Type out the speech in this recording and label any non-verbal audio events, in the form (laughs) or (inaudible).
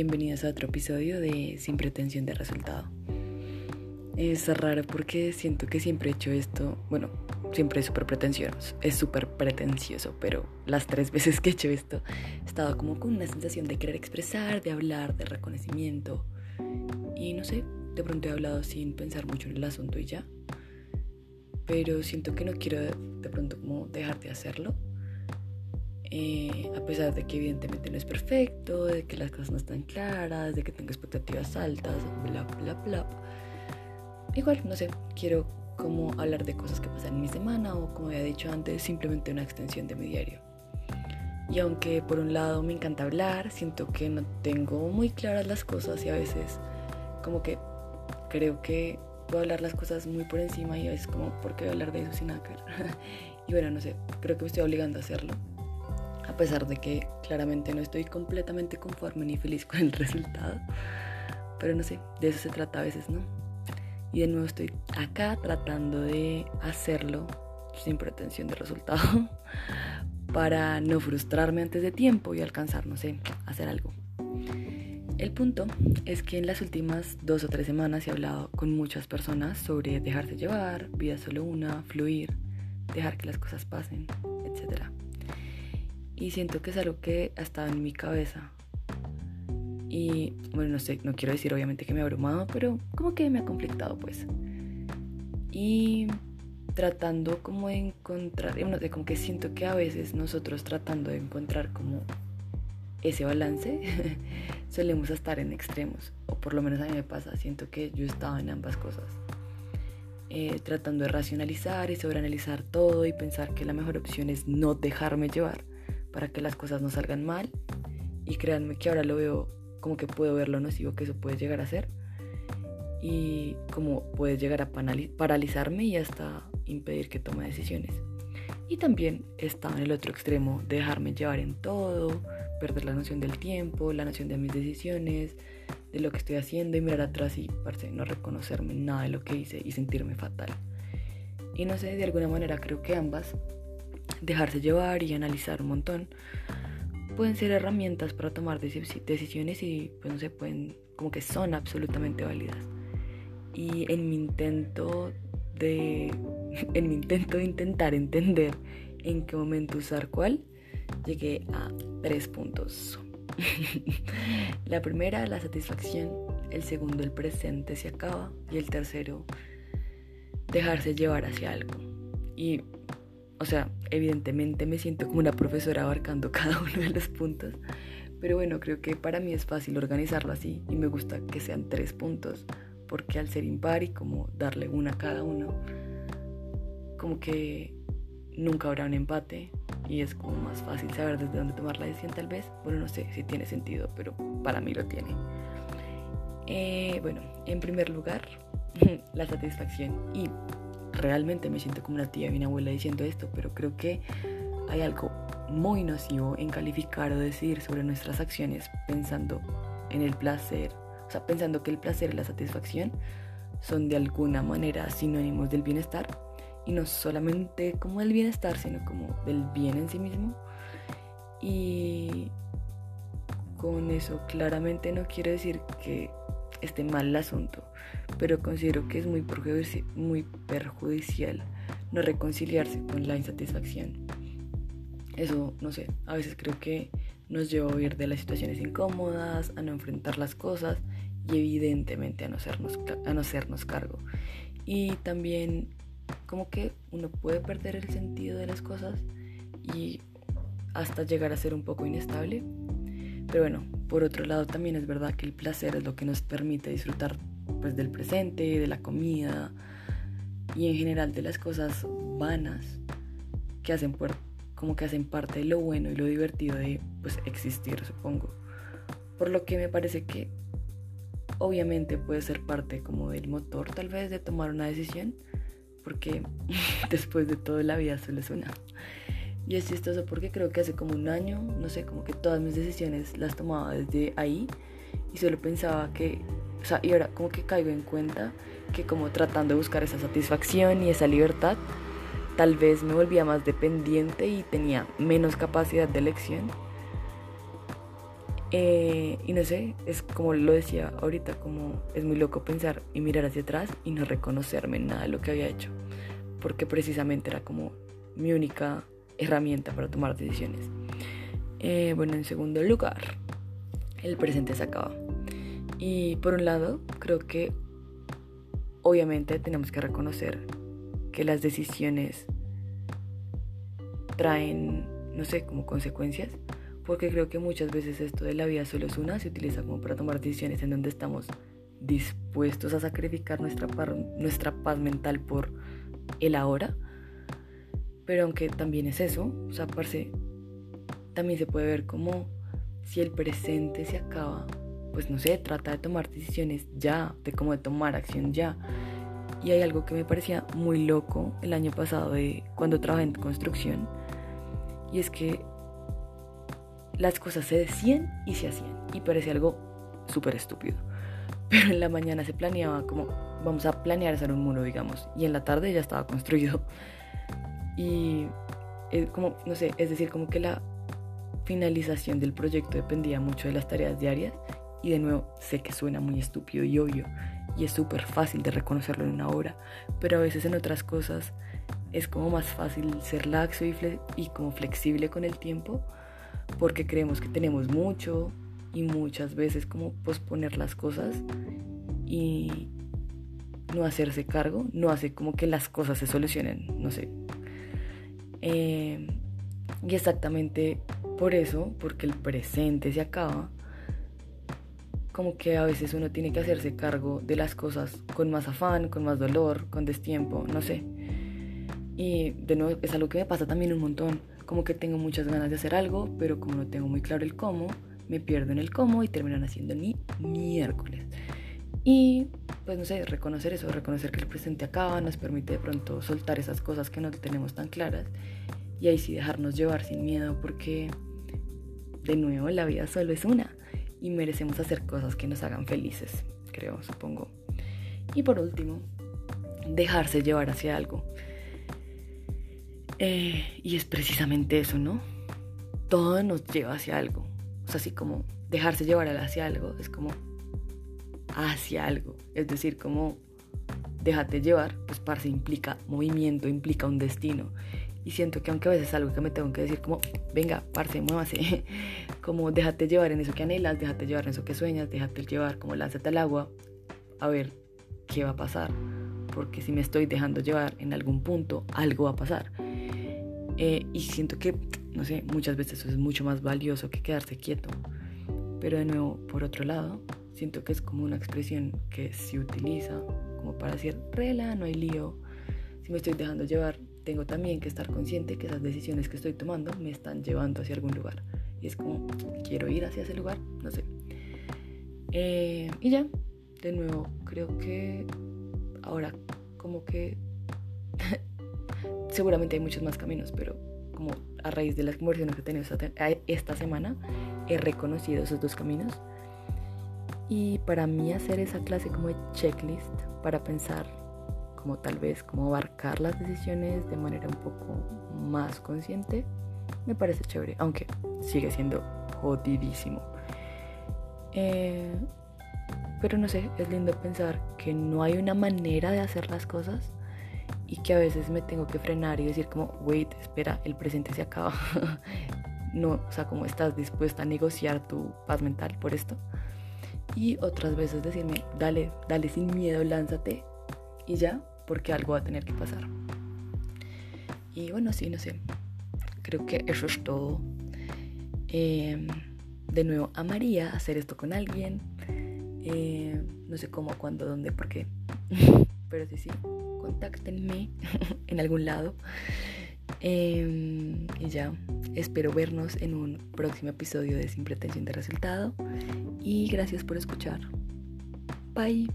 bienvenidos a otro episodio de Sin pretensión de resultado. Es raro porque siento que siempre he hecho esto, bueno, siempre es súper pretencioso, es súper pretencioso, pero las tres veces que he hecho esto he estado como con una sensación de querer expresar, de hablar, de reconocimiento. Y no sé, de pronto he hablado sin pensar mucho en el asunto y ya, pero siento que no quiero de pronto como dejar de hacerlo eh, a pesar de que evidentemente no es perfecto, de que las cosas no están claras, de que tengo expectativas altas, bla, bla, bla. Igual, no sé, quiero como hablar de cosas que pasan en mi semana o como había dicho antes, simplemente una extensión de mi diario. Y aunque por un lado me encanta hablar, siento que no tengo muy claras las cosas y a veces como que creo que voy a hablar las cosas muy por encima y a veces como, ¿por qué voy a hablar de eso sin hacker? (laughs) y bueno, no sé, creo que me estoy obligando a hacerlo a pesar de que claramente no estoy completamente conforme ni feliz (laughs) con el resultado. Pero no sé, de eso se trata a veces, ¿no? Y de nuevo estoy acá tratando de hacerlo sin pretensión de resultado (laughs) para no frustrarme antes de tiempo y alcanzar, no sé, hacer algo. El punto es que en las últimas dos o tres semanas he hablado con muchas personas sobre dejarse llevar, vida solo una, fluir, dejar que las cosas pasen, etcétera y siento que es algo que ha estado en mi cabeza. Y bueno, no sé, no quiero decir obviamente que me ha abrumado, pero como que me ha conflictado pues. Y tratando como de encontrar, no sé, como que siento que a veces nosotros tratando de encontrar como ese balance, (laughs) solemos estar en extremos, o por lo menos a mí me pasa, siento que yo estaba en ambas cosas. Eh, tratando de racionalizar y sobreanalizar todo y pensar que la mejor opción es no dejarme llevar para que las cosas no salgan mal. Y créanme que ahora lo veo como que puedo ver lo nocivo que eso puede llegar a ser. Y como puede llegar a paralizarme y hasta impedir que tome decisiones. Y también está en el otro extremo, dejarme llevar en todo, perder la noción del tiempo, la noción de mis decisiones, de lo que estoy haciendo y mirar atrás y parece no reconocerme nada de lo que hice y sentirme fatal. Y no sé, de alguna manera creo que ambas dejarse llevar y analizar un montón, pueden ser herramientas para tomar decisiones y pues no se pueden, como que son absolutamente válidas. Y en mi intento de, (laughs) en mi intento de intentar entender en qué momento usar cuál, llegué a tres puntos. (laughs) la primera, la satisfacción. El segundo, el presente se acaba. Y el tercero, dejarse llevar hacia algo. Y o sea, evidentemente me siento como una profesora abarcando (laughs) cada uno de los puntos, pero bueno, creo que para mí es fácil organizarlo así y me gusta que sean tres puntos, porque al ser impar y como darle una a cada uno, como que nunca habrá un empate y es como más fácil saber desde dónde tomar la decisión tal vez. Bueno, no sé si tiene sentido, pero para mí lo tiene. Eh, bueno, en primer lugar, (laughs) la satisfacción y realmente me siento como una tía y una abuela diciendo esto, pero creo que hay algo muy nocivo en calificar o decidir sobre nuestras acciones pensando en el placer, o sea, pensando que el placer y la satisfacción son de alguna manera sinónimos del bienestar y no solamente como del bienestar, sino como del bien en sí mismo. Y con eso claramente no quiero decir que esté mal asunto, pero considero que es muy, perjudicial no reconciliarse con la insatisfacción. Eso, no sé, a veces creo que nos lleva a huir de las situaciones incómodas, a no enfrentar las cosas y evidentemente a no hacernos, a no hacernos cargo. Y también como que uno puede perder el sentido de las cosas y hasta llegar a ser un poco inestable. Pero bueno, por otro lado también es verdad que el placer es lo que nos permite disfrutar pues del presente, de la comida y en general de las cosas vanas que hacen como que hacen parte de lo bueno y lo divertido de pues existir, supongo. Por lo que me parece que obviamente puede ser parte como del motor tal vez de tomar una decisión, porque (laughs) después de todo la vida solo es. Y es chistoso porque creo que hace como un año, no sé, como que todas mis decisiones las tomaba desde ahí y solo pensaba que o sea, y ahora como que caigo en cuenta que como tratando de buscar esa satisfacción y esa libertad, tal vez me volvía más dependiente y tenía menos capacidad de elección. Eh, y no sé, es como lo decía ahorita, como es muy loco pensar y mirar hacia atrás y no reconocerme en nada de lo que había hecho, porque precisamente era como mi única herramienta para tomar decisiones. Eh, bueno, en segundo lugar, el presente se acaba. Y por un lado, creo que obviamente tenemos que reconocer que las decisiones traen, no sé, como consecuencias, porque creo que muchas veces esto de la vida solo es una, se utiliza como para tomar decisiones en donde estamos dispuestos a sacrificar nuestra, nuestra paz mental por el ahora, pero aunque también es eso, o sea, parce, también se puede ver como si el presente se acaba pues no sé, trata de tomar decisiones ya, de cómo de tomar acción ya. Y hay algo que me parecía muy loco el año pasado de cuando trabajé en construcción. Y es que las cosas se decían y se hacían. Y parecía algo súper estúpido. Pero en la mañana se planeaba como, vamos a planear hacer un muro, digamos. Y en la tarde ya estaba construido. Y es como, no sé, es decir, como que la finalización del proyecto dependía mucho de las tareas diarias y de nuevo, sé que suena muy estúpido y obvio, y es súper fácil de reconocerlo en una hora, pero a veces en otras cosas es como más fácil ser laxo y, y como flexible con el tiempo, porque creemos que tenemos mucho y muchas veces como posponer las cosas y no hacerse cargo, no hace como que las cosas se solucionen, no sé. Eh, y exactamente por eso, porque el presente se acaba, como que a veces uno tiene que hacerse cargo de las cosas con más afán, con más dolor, con destiempo, no sé. Y de nuevo es algo que me pasa también un montón, como que tengo muchas ganas de hacer algo, pero como no tengo muy claro el cómo, me pierdo en el cómo y terminan haciendo mi miércoles. Y pues no sé, reconocer eso, reconocer que el presente acaba, nos permite de pronto soltar esas cosas que no tenemos tan claras y ahí sí dejarnos llevar sin miedo porque de nuevo la vida solo es una y merecemos hacer cosas que nos hagan felices, creo, supongo. Y por último, dejarse llevar hacia algo. Eh, y es precisamente eso, ¿no? Todo nos lleva hacia algo. O sea, así como dejarse llevar hacia algo es como hacia algo. Es decir, como déjate llevar, pues parce implica movimiento, implica un destino. Y siento que aunque a veces es algo que me tengo que decir como, venga, parce, muévase, (laughs) como déjate llevar en eso que anhelas, déjate llevar en eso que sueñas, déjate llevar, como lánzate al agua, a ver qué va a pasar. Porque si me estoy dejando llevar en algún punto, algo va a pasar. Eh, y siento que, no sé, muchas veces eso es mucho más valioso que quedarse quieto. Pero de nuevo, por otro lado, siento que es como una expresión que se utiliza como para decir, rela, no hay lío. Si me estoy dejando llevar, tengo también que estar consciente que esas decisiones que estoy tomando me están llevando hacia algún lugar. Y es como, quiero ir hacia ese lugar, no sé. Eh, y ya, de nuevo, creo que ahora como que (laughs) seguramente hay muchos más caminos, pero como a raíz de las conversaciones que he tenido esta semana, he reconocido esos dos caminos. Y para mí hacer esa clase como de checklist para pensar como tal vez como abarcar las decisiones de manera un poco más consciente, me parece chévere, aunque sigue siendo jodidísimo. Eh, pero no sé, es lindo pensar que no hay una manera de hacer las cosas y que a veces me tengo que frenar y decir como, wait, espera, el presente se acaba. (laughs) no, o sea, como estás dispuesta a negociar tu paz mental por esto. Y otras veces decirme, dale, dale sin miedo, lánzate y ya, porque algo va a tener que pasar. Y bueno, sí, no sé. Creo que eso es todo. Em, de nuevo, amaría hacer esto con alguien. Em, no sé cómo, cuándo, dónde, por qué. (laughs) Pero sí, sí, contáctenme (laughs) en algún lado. Em, y ya, espero vernos en un próximo episodio de Sin Pretensión de Resultado. Y gracias por escuchar. Bye.